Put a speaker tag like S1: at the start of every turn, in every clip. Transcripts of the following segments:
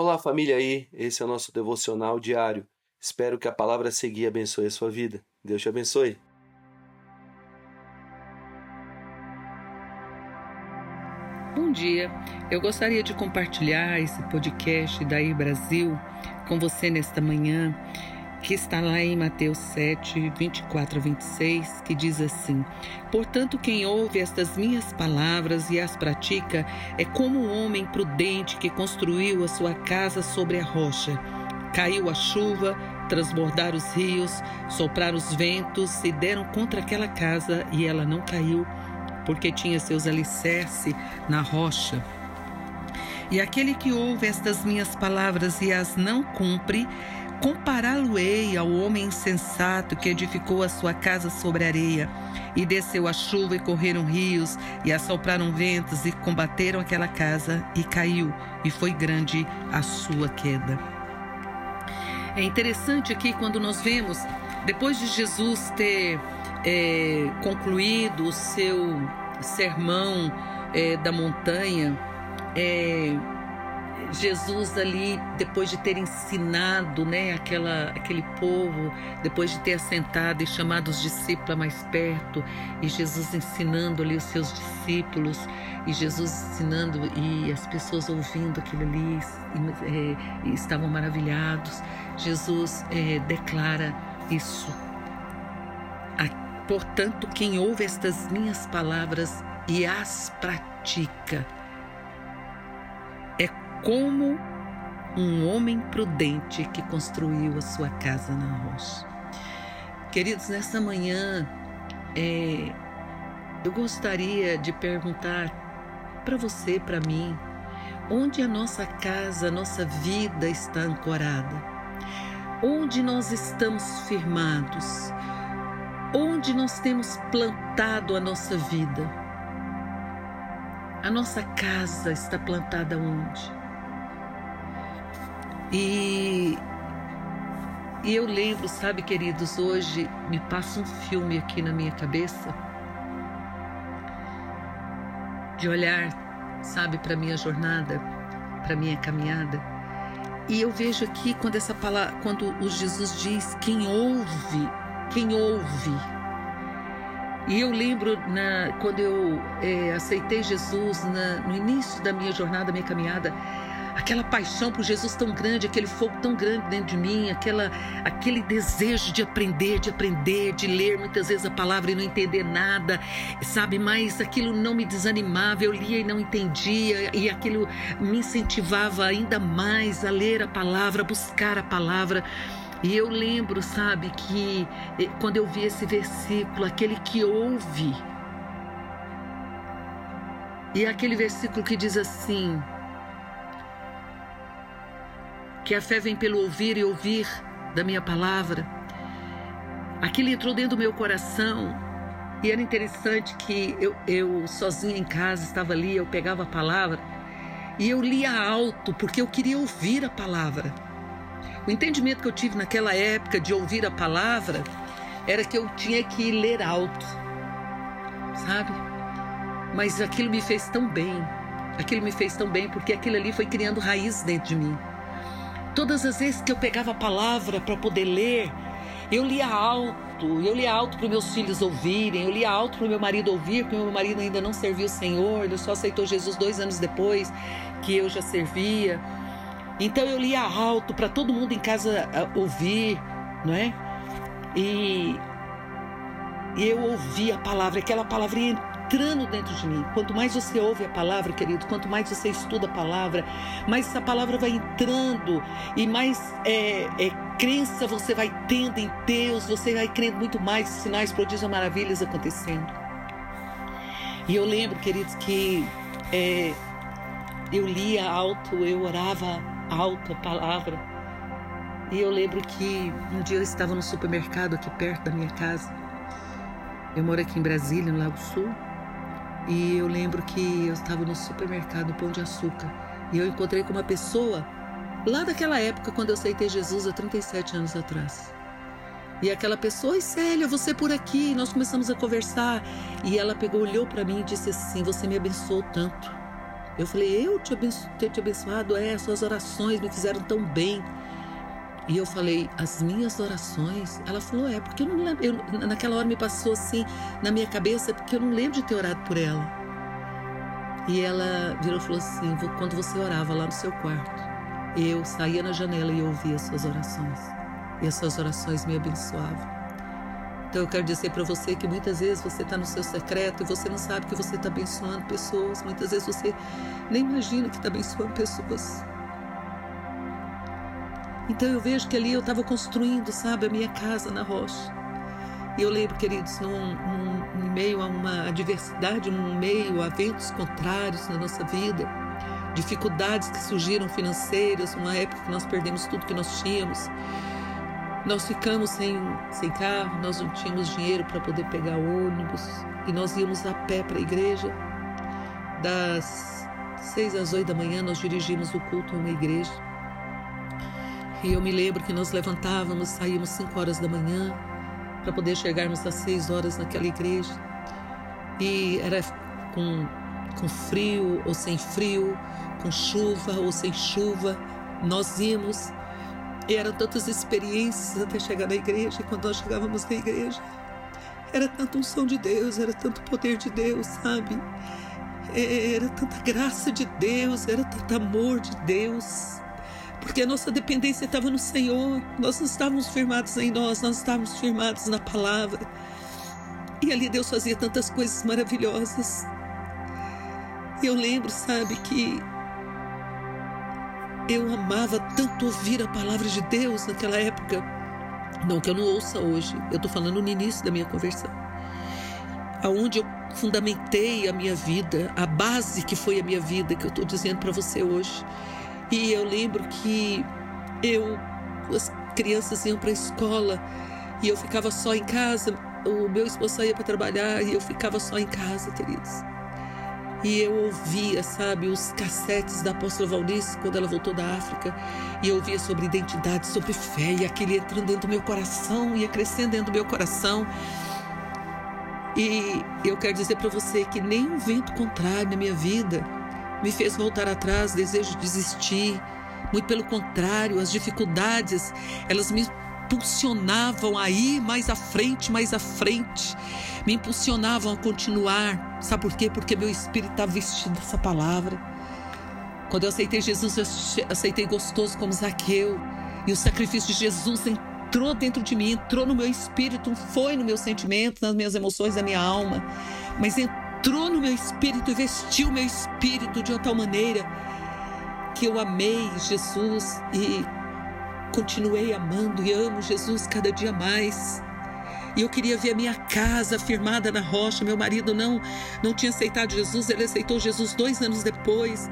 S1: Olá, família aí. Esse é o nosso devocional diário. Espero que a palavra seguir abençoe a sua vida. Deus te abençoe.
S2: Bom dia. Eu gostaria de compartilhar esse podcast daí Brasil com você nesta manhã que está lá em Mateus 7, 24 a 26, que diz assim: Portanto, quem ouve estas minhas palavras e as pratica é como um homem prudente que construiu a sua casa sobre a rocha. Caiu a chuva, transbordaram os rios, sopraram os ventos e deram contra aquela casa e ela não caiu, porque tinha seus alicerces na rocha. E aquele que ouve estas minhas palavras e as não cumpre, Compará-lo-ei ao homem insensato que edificou a sua casa sobre areia, e desceu a chuva e correram rios, e assopraram ventos e combateram aquela casa, e caiu, e foi grande a sua queda. É interessante aqui quando nós vemos, depois de Jesus ter é, concluído o seu sermão é, da montanha, é, Jesus ali, depois de ter ensinado né, aquela, aquele povo, depois de ter assentado e chamado os discípulos mais perto, e Jesus ensinando ali os seus discípulos, e Jesus ensinando e as pessoas ouvindo aquilo ali e, é, estavam maravilhados, Jesus é, declara isso. Portanto, quem ouve estas minhas palavras e as pratica, como um homem prudente que construiu a sua casa na rocha. Queridos, nessa manhã, é, eu gostaria de perguntar para você, para mim, onde a nossa casa, a nossa vida está ancorada? Onde nós estamos firmados? Onde nós temos plantado a nossa vida? A nossa casa está plantada onde? E, e eu lembro, sabe, queridos, hoje me passa um filme aqui na minha cabeça de olhar, sabe, para minha jornada, para minha caminhada. E eu vejo aqui quando essa palavra, quando o Jesus diz quem ouve, quem ouve. E eu lembro na, quando eu é, aceitei Jesus na, no início da minha jornada, minha caminhada, aquela paixão por Jesus tão grande, aquele fogo tão grande dentro de mim, aquela, aquele desejo de aprender, de aprender, de ler muitas vezes a palavra e não entender nada, sabe? Mas aquilo não me desanimava, eu lia e não entendia, e aquilo me incentivava ainda mais a ler a palavra, a buscar a palavra. E eu lembro, sabe, que eh, quando eu vi esse versículo, aquele que ouve, e aquele versículo que diz assim: que a fé vem pelo ouvir e ouvir da minha palavra. Aquilo entrou dentro do meu coração e era interessante que eu, eu sozinha em casa estava ali, eu pegava a palavra e eu lia alto porque eu queria ouvir a palavra. O entendimento que eu tive naquela época de ouvir a palavra era que eu tinha que ler alto, sabe? Mas aquilo me fez tão bem, aquilo me fez tão bem porque aquilo ali foi criando raiz dentro de mim. Todas as vezes que eu pegava a palavra para poder ler, eu lia alto, eu lia alto para meus filhos ouvirem, eu lia alto para meu marido ouvir, porque meu marido ainda não serviu o Senhor, ele só aceitou Jesus dois anos depois que eu já servia. Então eu lia alto para todo mundo em casa ah, ouvir, não é? E, eu ouvia a palavra, aquela palavra entrando dentro de mim. Quanto mais você ouve a palavra, querido, quanto mais você estuda a palavra, mais essa palavra vai entrando e mais é, é, crença você vai tendo em Deus, você vai crendo muito mais sinais, prodígios, maravilhas acontecendo. E eu lembro, queridos, que é, eu lia alto, eu orava alto a palavra. E eu lembro que um dia eu estava no supermercado aqui perto da minha casa. Eu moro aqui em Brasília, no Lago Sul. E eu lembro que eu estava no supermercado Pão de Açúcar e eu encontrei com uma pessoa lá daquela época quando eu aceitei Jesus há 37 anos atrás. E aquela pessoa, oi Célia, você por aqui. E nós começamos a conversar e ela pegou, olhou para mim e disse assim: Você me abençoou tanto. Eu falei, eu te abenço, ter te abençoado, é, suas orações me fizeram tão bem. E eu falei, as minhas orações? Ela falou, é, porque eu não lembro. Eu, naquela hora me passou assim na minha cabeça, porque eu não lembro de ter orado por ela. E ela virou e falou assim: quando você orava lá no seu quarto, eu saía na janela e ouvia as suas orações. E as suas orações me abençoavam. Então eu quero dizer para você que muitas vezes você está no seu secreto e você não sabe que você está abençoando pessoas. Muitas vezes você nem imagina que está abençoando pessoas. Então eu vejo que ali eu estava construindo, sabe, a minha casa na rocha. E eu lembro, queridos, num, num, em meio a uma adversidade, num meio a ventos contrários na nossa vida, dificuldades que surgiram financeiras, uma época que nós perdemos tudo que nós tínhamos. Nós ficamos sem, sem carro, nós não tínhamos dinheiro para poder pegar ônibus e nós íamos a pé para a igreja. Das seis às oito da manhã nós dirigimos o culto a uma igreja. E eu me lembro que nós levantávamos, saímos 5 horas da manhã para poder chegarmos às 6 horas naquela igreja. E era com, com frio ou sem frio, com chuva ou sem chuva, nós íamos. E eram tantas experiências até chegar na igreja. E quando nós chegávamos na igreja, era tanto um som de Deus, era tanto poder de Deus, sabe? Era tanta graça de Deus, era tanto amor de Deus porque a nossa dependência estava no Senhor, nós não estávamos firmados em nós, nós estávamos firmados na palavra. E ali Deus fazia tantas coisas maravilhosas. E eu lembro, sabe, que eu amava tanto ouvir a palavra de Deus naquela época. Não que eu não ouça hoje, eu estou falando no início da minha conversão. Aonde eu fundamentei a minha vida, a base que foi a minha vida, que eu estou dizendo para você hoje. E eu lembro que eu, as crianças iam para a escola e eu ficava só em casa. O meu esposo saía para trabalhar e eu ficava só em casa, queridos. E eu ouvia, sabe, os cassetes da apóstola Valnice quando ela voltou da África. E eu ouvia sobre identidade, sobre fé. E aquele entrando dentro do meu coração, ia crescendo dentro do meu coração. E eu quero dizer para você que nem um vento contrário na minha vida me fez voltar atrás, desejo desistir. Muito pelo contrário, as dificuldades, elas me impulsionavam a ir mais à frente, mais à frente. Me impulsionavam a continuar. Sabe por quê? Porque meu espírito estava vestido dessa palavra. Quando eu aceitei Jesus, eu aceitei gostoso como Zaqueu. E o sacrifício de Jesus entrou dentro de mim, entrou no meu espírito, foi no meu sentimento, nas minhas emoções, na minha alma. Mas entrou entrou no meu espírito e vestiu meu espírito de uma tal maneira que eu amei Jesus e continuei amando e amo Jesus cada dia mais. E eu queria ver a minha casa firmada na rocha. Meu marido não não tinha aceitado Jesus, ele aceitou Jesus dois anos depois.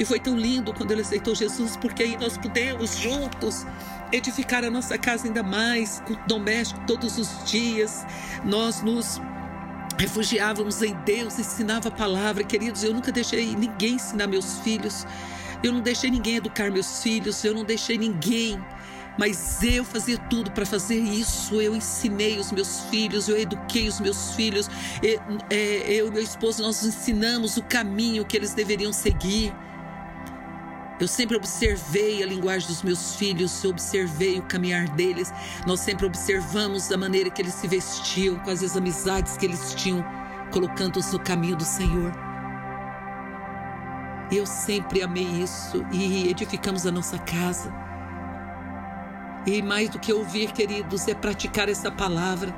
S2: E foi tão lindo quando ele aceitou Jesus, porque aí nós pudemos juntos edificar a nossa casa ainda mais, com doméstico todos os dias. Nós nos refugiávamos em Deus, ensinava a palavra. Queridos, eu nunca deixei ninguém ensinar meus filhos, eu não deixei ninguém educar meus filhos, eu não deixei ninguém. Mas eu fazia tudo para fazer isso. Eu ensinei os meus filhos, eu eduquei os meus filhos. É, eu e meu esposo, nós ensinamos o caminho que eles deveriam seguir. Eu sempre observei a linguagem dos meus filhos, eu observei o caminhar deles. Nós sempre observamos a maneira que eles se vestiam, quais as amizades que eles tinham, colocando-os no caminho do Senhor. Eu sempre amei isso e edificamos a nossa casa. E mais do que ouvir, queridos, é praticar essa palavra,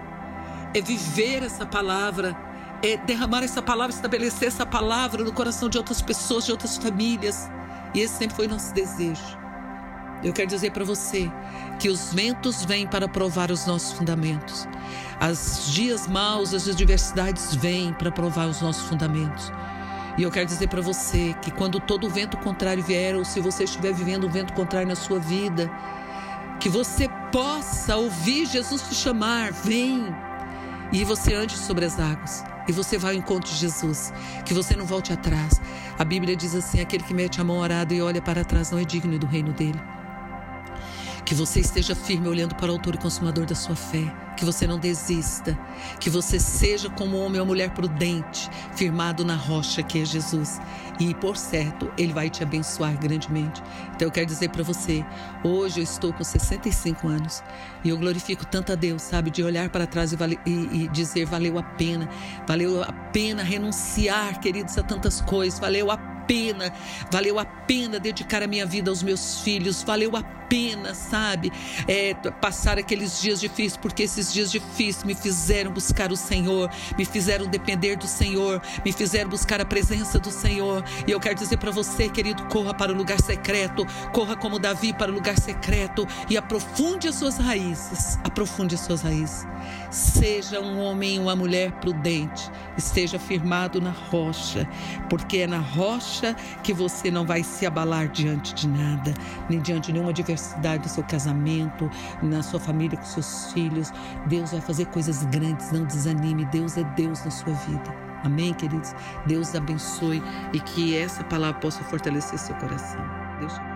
S2: é viver essa palavra, é derramar essa palavra, estabelecer essa palavra no coração de outras pessoas, de outras famílias. E esse sempre foi nosso desejo. Eu quero dizer para você que os ventos vêm para provar os nossos fundamentos. As dias maus, as adversidades vêm para provar os nossos fundamentos. E eu quero dizer para você que quando todo vento contrário vier, ou se você estiver vivendo um vento contrário na sua vida, que você possa ouvir Jesus te chamar, vem, e você ande sobre as águas e você vai ao encontro de Jesus, que você não volte atrás. A Bíblia diz assim: aquele que mete a mão arada e olha para trás não é digno do reino dele. Que você esteja firme olhando para o autor e consumador da sua fé. Que você não desista. Que você seja como homem ou mulher prudente, firmado na rocha que é Jesus. E por certo, ele vai te abençoar grandemente. Então eu quero dizer para você, hoje eu estou com 65 anos e eu glorifico tanto a Deus, sabe, de olhar para trás e, vale, e, e dizer valeu a pena, valeu a pena renunciar, queridos, a tantas coisas, valeu a pena, valeu a pena dedicar a minha vida aos meus filhos, valeu a pena, sabe, é, passar aqueles dias difíceis, porque esses dias difíceis me fizeram buscar o Senhor, me fizeram depender do Senhor, me fizeram buscar a presença do Senhor. E eu quero dizer para você, querido, corra para o lugar secreto, corra como Davi para o lugar secreto e aprofunde as suas raízes, aprofunde as suas raízes. Seja um homem ou uma mulher prudente, esteja firmado na rocha, porque é na rocha que você não vai se abalar diante de nada, nem diante de nenhuma adversidade do seu casamento, na sua família, com seus filhos. Deus vai fazer coisas grandes, não desanime. Deus é Deus na sua vida. Amém, queridos? Deus abençoe e que essa palavra possa fortalecer seu coração. Deus te